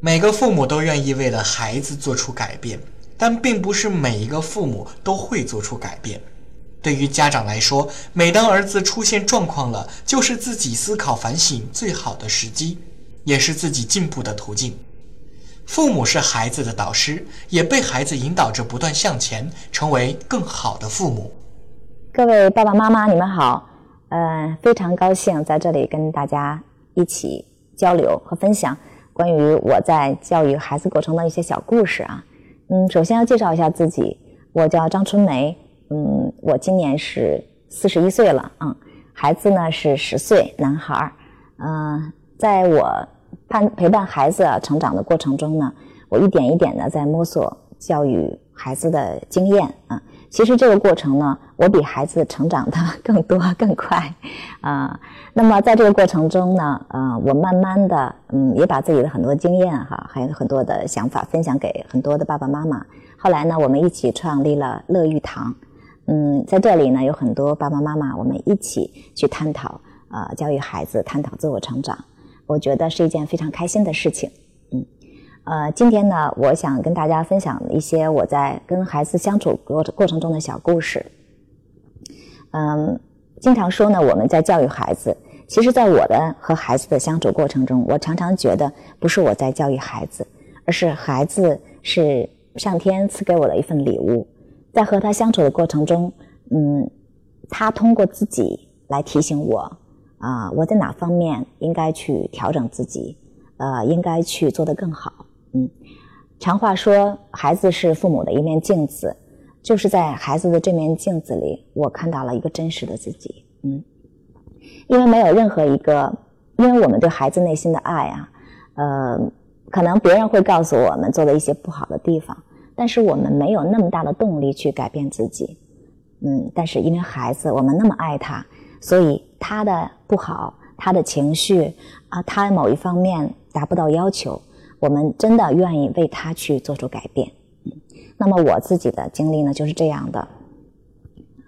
每个父母都愿意为了孩子做出改变，但并不是每一个父母都会做出改变。对于家长来说，每当儿子出现状况了，就是自己思考反省最好的时机，也是自己进步的途径。父母是孩子的导师，也被孩子引导着不断向前，成为更好的父母。各位爸爸妈妈，你们好，呃，非常高兴在这里跟大家一起交流和分享关于我在教育孩子过程的一些小故事啊。嗯，首先要介绍一下自己，我叫张春梅，嗯，我今年是四十一岁了，嗯，孩子呢是十岁男孩儿，嗯，在我。伴陪伴孩子成长的过程中呢，我一点一点的在摸索教育孩子的经验啊。其实这个过程呢，我比孩子成长的 更多更快啊。那么在这个过程中呢，呃，我慢慢的嗯，也把自己的很多经验哈，还有很多的想法分享给很多的爸爸妈妈。后来呢，我们一起创立了乐育堂，嗯，在这里呢，有很多爸爸妈妈，我们一起去探讨啊，教育孩子，探讨自我成长。我觉得是一件非常开心的事情，嗯，呃，今天呢，我想跟大家分享一些我在跟孩子相处过过程中的小故事。嗯，经常说呢，我们在教育孩子，其实，在我的和孩子的相处过程中，我常常觉得不是我在教育孩子，而是孩子是上天赐给我的一份礼物，在和他相处的过程中，嗯，他通过自己来提醒我。啊，我在哪方面应该去调整自己？呃，应该去做得更好。嗯，常话说，孩子是父母的一面镜子，就是在孩子的这面镜子里，我看到了一个真实的自己。嗯，因为没有任何一个，因为我们对孩子内心的爱啊，呃，可能别人会告诉我们做的一些不好的地方，但是我们没有那么大的动力去改变自己。嗯，但是因为孩子，我们那么爱他。所以他的不好，他的情绪啊，他某一方面达不到要求，我们真的愿意为他去做出改变。那么我自己的经历呢，就是这样的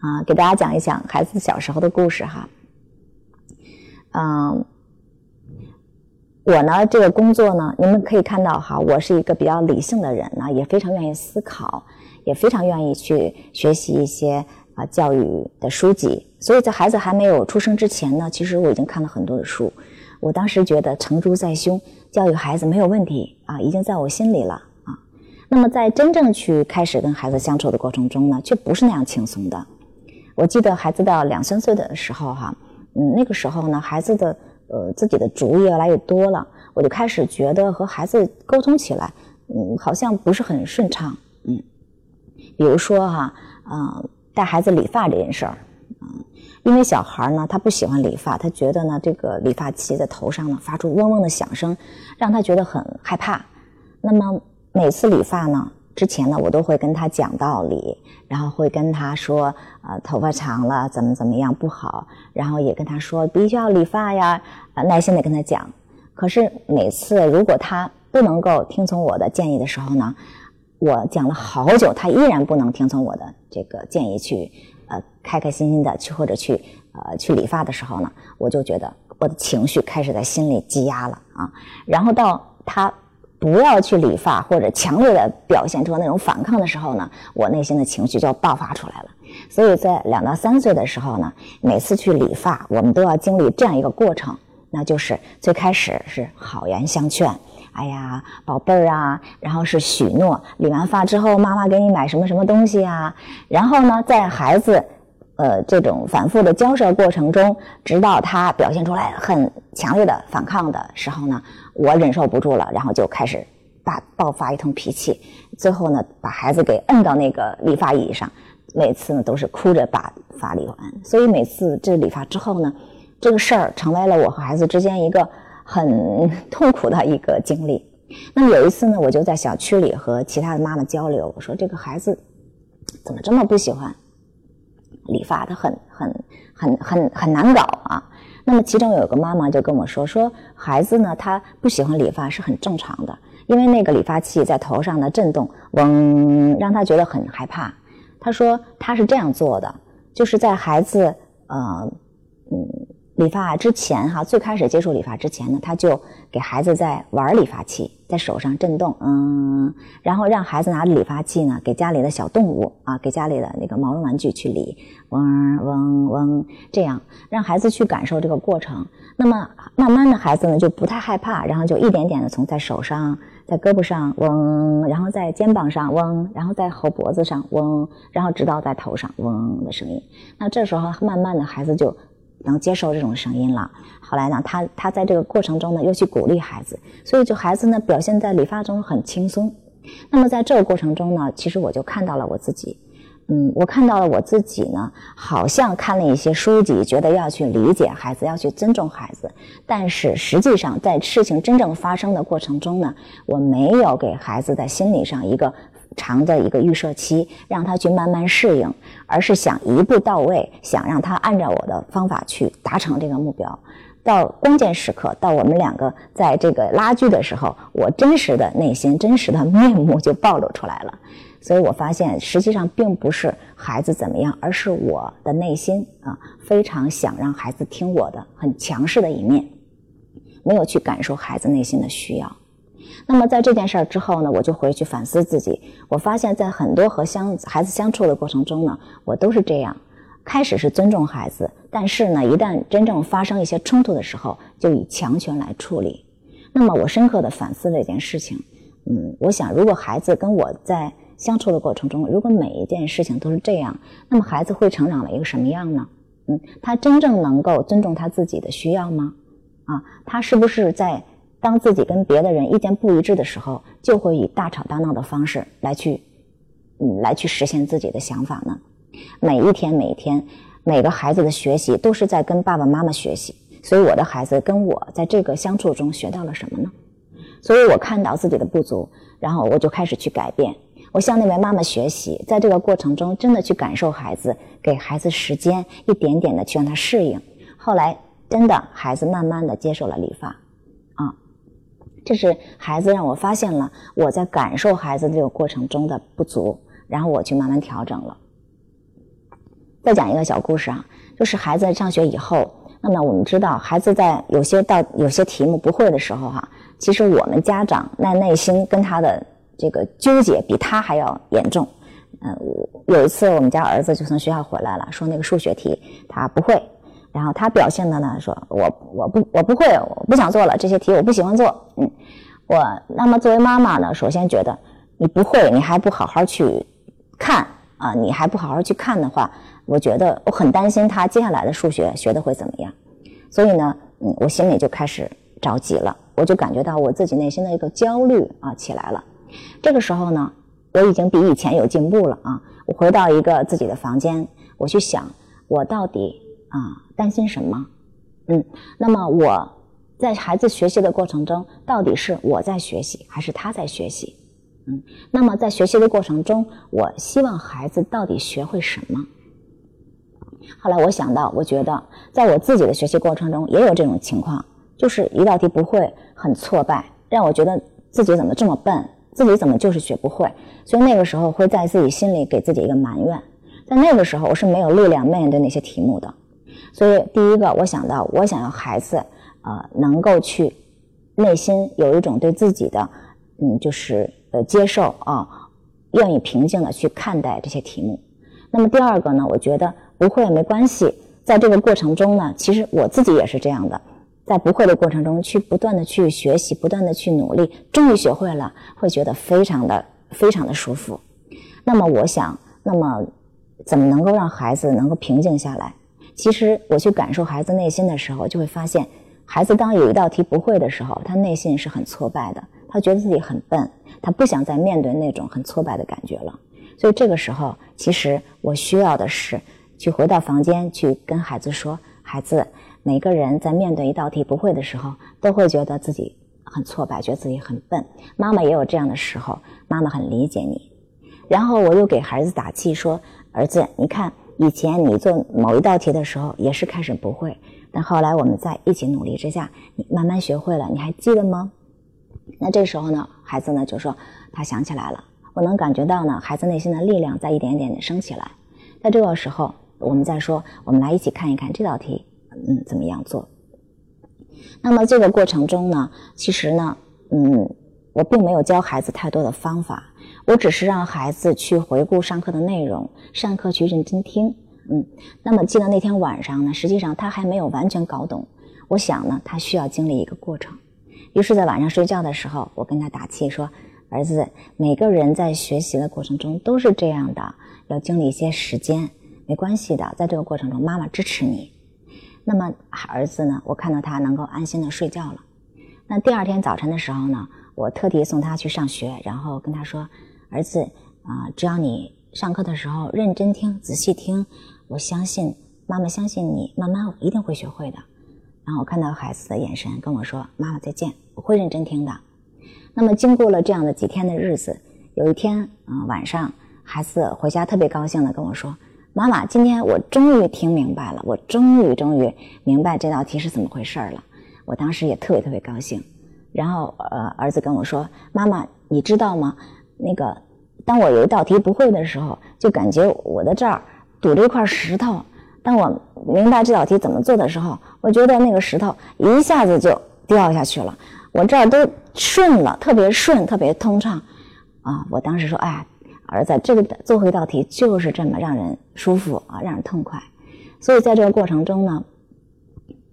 啊，给大家讲一讲孩子小时候的故事哈。嗯，我呢这个工作呢，你们可以看到哈，我是一个比较理性的人呢，也非常愿意思考，也非常愿意去学习一些。啊，教育的书籍，所以在孩子还没有出生之前呢，其实我已经看了很多的书。我当时觉得成竹在胸，教育孩子没有问题啊，已经在我心里了。那么在真正去开始跟孩子相处的过程中呢，却不是那样轻松的。我记得孩子到两三岁的时候哈，嗯，那个时候呢，孩子的呃自己的主意越来越多了，我就开始觉得和孩子沟通起来，嗯，好像不是很顺畅，嗯，比如说哈，嗯。带孩子理发这件事儿，嗯，因为小孩呢，他不喜欢理发，他觉得呢，这个理发器在头上呢发出嗡嗡的响声，让他觉得很害怕。那么每次理发呢，之前呢，我都会跟他讲道理，然后会跟他说，呃，头发长了怎么怎么样不好，然后也跟他说必须要理发呀，呃，耐心的跟他讲。可是每次如果他不能够听从我的建议的时候呢？我讲了好久，他依然不能听从我的这个建议去，呃，开开心心的去或者去，呃，去理发的时候呢，我就觉得我的情绪开始在心里积压了啊。然后到他不要去理发或者强烈的表现出那种反抗的时候呢，我内心的情绪就爆发出来了。所以在两到三岁的时候呢，每次去理发，我们都要经历这样一个过程，那就是最开始是好言相劝。哎呀，宝贝儿啊，然后是许诺，理完发之后，妈妈给你买什么什么东西啊？然后呢，在孩子，呃，这种反复的交涉过程中，直到他表现出来很强烈的反抗的时候呢，我忍受不住了，然后就开始大爆发一通脾气，最后呢，把孩子给摁到那个理发椅上，每次呢都是哭着把发理完。所以每次这理发之后呢，这个事儿成为了我和孩子之间一个。很痛苦的一个经历。那么有一次呢，我就在小区里和其他的妈妈交流，我说这个孩子怎么这么不喜欢理发？他很很很很很难搞啊。那么其中有个妈妈就跟我说，说孩子呢，他不喜欢理发是很正常的，因为那个理发器在头上的震动，嗡，让他觉得很害怕。他说他是这样做的，就是在孩子呃。理发之前哈，最开始接触理发之前呢，他就给孩子在玩理发器，在手上震动，嗯，然后让孩子拿着理发器呢，给家里的小动物啊，给家里的那个毛绒玩具去理，嗡嗡嗡，这样让孩子去感受这个过程。那么慢慢的孩子呢就不太害怕，然后就一点点的从在手上、在胳膊上嗡，然后在肩膀上嗡，然后在后脖子上嗡，然后直到在头上嗡的声音。那这时候慢慢的孩子就。能接受这种声音了。后来呢，他他在这个过程中呢，又去鼓励孩子，所以就孩子呢表现在理发中很轻松。那么在这个过程中呢，其实我就看到了我自己，嗯，我看到了我自己呢，好像看了一些书籍，觉得要去理解孩子，要去尊重孩子，但是实际上在事情真正发生的过程中呢，我没有给孩子在心理上一个。长的一个预设期，让他去慢慢适应，而是想一步到位，想让他按照我的方法去达成这个目标。到关键时刻，到我们两个在这个拉锯的时候，我真实的内心、真实的面目就暴露出来了。所以我发现，实际上并不是孩子怎么样，而是我的内心啊，非常想让孩子听我的，很强势的一面，没有去感受孩子内心的需要。那么在这件事儿之后呢，我就回去反思自己。我发现，在很多和相孩子相处的过程中呢，我都是这样：开始是尊重孩子，但是呢，一旦真正发生一些冲突的时候，就以强权来处理。那么我深刻的反思这件事情。嗯，我想，如果孩子跟我在相处的过程中，如果每一件事情都是这样，那么孩子会成长了一个什么样呢？嗯，他真正能够尊重他自己的需要吗？啊，他是不是在？当自己跟别的人意见不一致的时候，就会以大吵大闹的方式来去，嗯，来去实现自己的想法呢。每一天，每一天，每个孩子的学习都是在跟爸爸妈妈学习。所以，我的孩子跟我在这个相处中学到了什么呢？所以我看到自己的不足，然后我就开始去改变。我向那位妈妈学习，在这个过程中，真的去感受孩子，给孩子时间，一点点的去让他适应。后来，真的孩子慢慢的接受了理发。这是孩子让我发现了我在感受孩子这个过程中的不足，然后我去慢慢调整了。再讲一个小故事啊，就是孩子上学以后，那么我们知道孩子在有些到有些题目不会的时候哈，其实我们家长那内心跟他的这个纠结比他还要严重。嗯，有一次我们家儿子就从学校回来了，说那个数学题他不会。然后他表现的呢，说我我不我不会，我不想做了这些题，我不喜欢做。嗯，我那么作为妈妈呢，首先觉得你不会，你还不好好去看啊，你还不好好去看的话，我觉得我很担心他接下来的数学学的会怎么样。所以呢，嗯，我心里就开始着急了，我就感觉到我自己内心的一个焦虑啊起来了。这个时候呢，我已经比以前有进步了啊，我回到一个自己的房间，我去想我到底。啊，担心什么？嗯，那么我在孩子学习的过程中，到底是我在学习，还是他在学习？嗯，那么在学习的过程中，我希望孩子到底学会什么？后来我想到，我觉得在我自己的学习过程中也有这种情况，就是一道题不会，很挫败，让我觉得自己怎么这么笨，自己怎么就是学不会，所以那个时候会在自己心里给自己一个埋怨，在那个时候我是没有力量面对那些题目的。所以，第一个，我想到，我想要孩子，呃，能够去内心有一种对自己的，嗯，就是呃接受啊，愿意平静的去看待这些题目。那么第二个呢，我觉得不会没关系，在这个过程中呢，其实我自己也是这样的，在不会的过程中去不断的去学习，不断的去努力，终于学会了，会觉得非常的非常的舒服。那么我想，那么怎么能够让孩子能够平静下来？其实我去感受孩子内心的时候，就会发现，孩子当有一道题不会的时候，他内心是很挫败的，他觉得自己很笨，他不想再面对那种很挫败的感觉了。所以这个时候，其实我需要的是去回到房间，去跟孩子说：“孩子，每个人在面对一道题不会的时候，都会觉得自己很挫败，觉得自己很笨。妈妈也有这样的时候，妈妈很理解你。”然后我又给孩子打气说：“儿子，你看。”以前你做某一道题的时候也是开始不会，但后来我们在一起努力之下，你慢慢学会了，你还记得吗？那这时候呢，孩子呢就说他想起来了，我能感觉到呢，孩子内心的力量在一点点的升起来。在这个时候，我们再说，我们来一起看一看这道题，嗯怎么样做。那么这个过程中呢，其实呢，嗯，我并没有教孩子太多的方法，我只是让孩子去回顾上课的内容，上课去认真听，嗯。那么记得那天晚上呢，实际上他还没有完全搞懂，我想呢，他需要经历一个过程。于是，在晚上睡觉的时候，我跟他打气说：“儿子，每个人在学习的过程中都是这样的，要经历一些时间，没关系的，在这个过程中，妈妈支持你。”那么儿子呢？我看到他能够安心的睡觉了。那第二天早晨的时候呢，我特地送他去上学，然后跟他说：“儿子啊，只要你上课的时候认真听、仔细听，我相信妈妈相信你，慢慢一定会学会的。”然后我看到孩子的眼神跟我说：“妈妈再见，我会认真听的。”那么经过了这样的几天的日子，有一天嗯晚上，孩子回家特别高兴的跟我说。妈妈，今天我终于听明白了，我终于终于明白这道题是怎么回事了。我当时也特别特别高兴。然后，呃，儿子跟我说：“妈妈，你知道吗？那个，当我有一道题不会的时候，就感觉我的这儿堵着一块石头。当我明白这道题怎么做的时候，我觉得那个石头一下子就掉下去了，我这儿都顺了，特别顺，特别通畅。啊，我当时说，哎。”儿子，这个做一道题就是这么让人舒服啊，让人痛快。所以在这个过程中呢，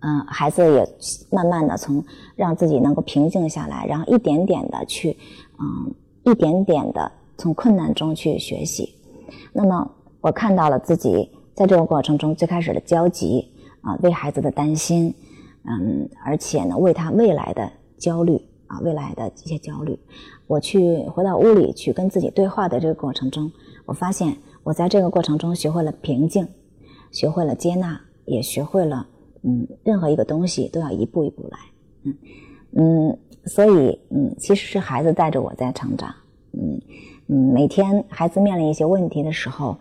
嗯，孩子也慢慢的从让自己能够平静下来，然后一点点的去，嗯，一点点的从困难中去学习。那么我看到了自己在这个过程中最开始的焦急啊，为孩子的担心，嗯，而且呢，为他未来的焦虑。啊，未来的一些焦虑，我去回到屋里去跟自己对话的这个过程中，我发现我在这个过程中学会了平静，学会了接纳，也学会了，嗯，任何一个东西都要一步一步来，嗯嗯，所以嗯，其实是孩子带着我在成长，嗯嗯，每天孩子面临一些问题的时候，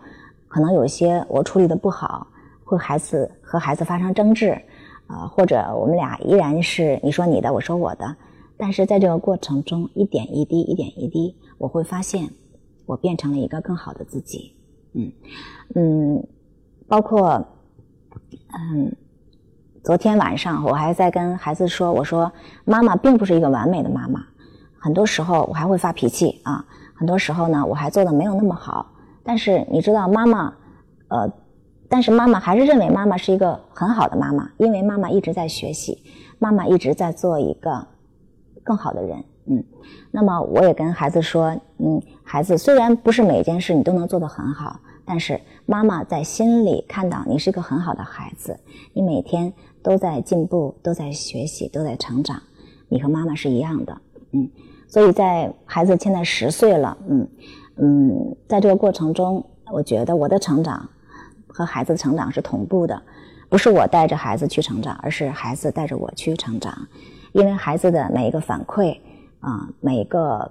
可能有些我处理的不好，会孩子和孩子发生争执，啊，或者我们俩依然是你说你的，我说我的。但是在这个过程中，一点一滴，一点一滴，我会发现，我变成了一个更好的自己。嗯嗯，包括嗯，昨天晚上我还在跟孩子说，我说妈妈并不是一个完美的妈妈，很多时候我还会发脾气啊，很多时候呢我还做的没有那么好。但是你知道，妈妈，呃，但是妈妈还是认为妈妈是一个很好的妈妈，因为妈妈一直在学习，妈妈一直在做一个。更好的人，嗯，那么我也跟孩子说，嗯，孩子虽然不是每件事你都能做得很好，但是妈妈在心里看到你是个很好的孩子，你每天都在进步，都在学习，都在成长，你和妈妈是一样的，嗯，所以在孩子现在十岁了，嗯嗯，在这个过程中，我觉得我的成长和孩子成长是同步的，不是我带着孩子去成长，而是孩子带着我去成长。因为孩子的每一个反馈啊，每一个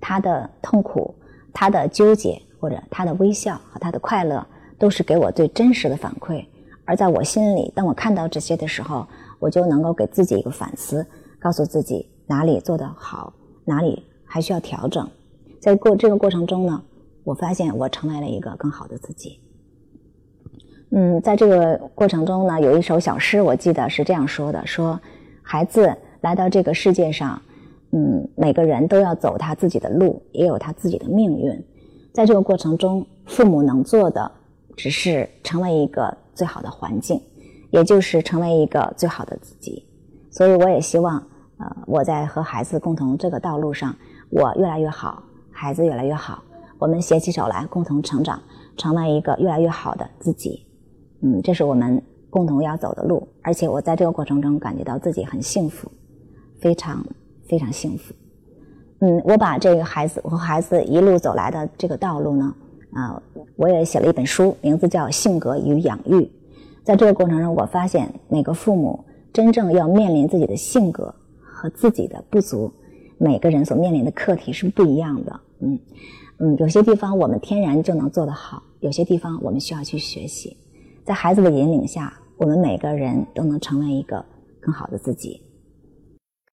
他的痛苦、他的纠结或者他的微笑和他的快乐，都是给我最真实的反馈。而在我心里，当我看到这些的时候，我就能够给自己一个反思，告诉自己哪里做得好，哪里还需要调整。在过这个过程中呢，我发现我成为了一个更好的自己。嗯，在这个过程中呢，有一首小诗，我记得是这样说的：说孩子。来到这个世界上，嗯，每个人都要走他自己的路，也有他自己的命运。在这个过程中，父母能做的只是成为一个最好的环境，也就是成为一个最好的自己。所以，我也希望，呃，我在和孩子共同这个道路上，我越来越好，孩子越来越好，我们携起手来，共同成长，成为一个越来越好的自己。嗯，这是我们共同要走的路，而且我在这个过程中感觉到自己很幸福。非常非常幸福，嗯，我把这个孩子我和孩子一路走来的这个道路呢，啊，我也写了一本书，名字叫《性格与养育》。在这个过程中，我发现每个父母真正要面临自己的性格和自己的不足，每个人所面临的课题是不一样的。嗯嗯，有些地方我们天然就能做得好，有些地方我们需要去学习。在孩子的引领下，我们每个人都能成为一个更好的自己。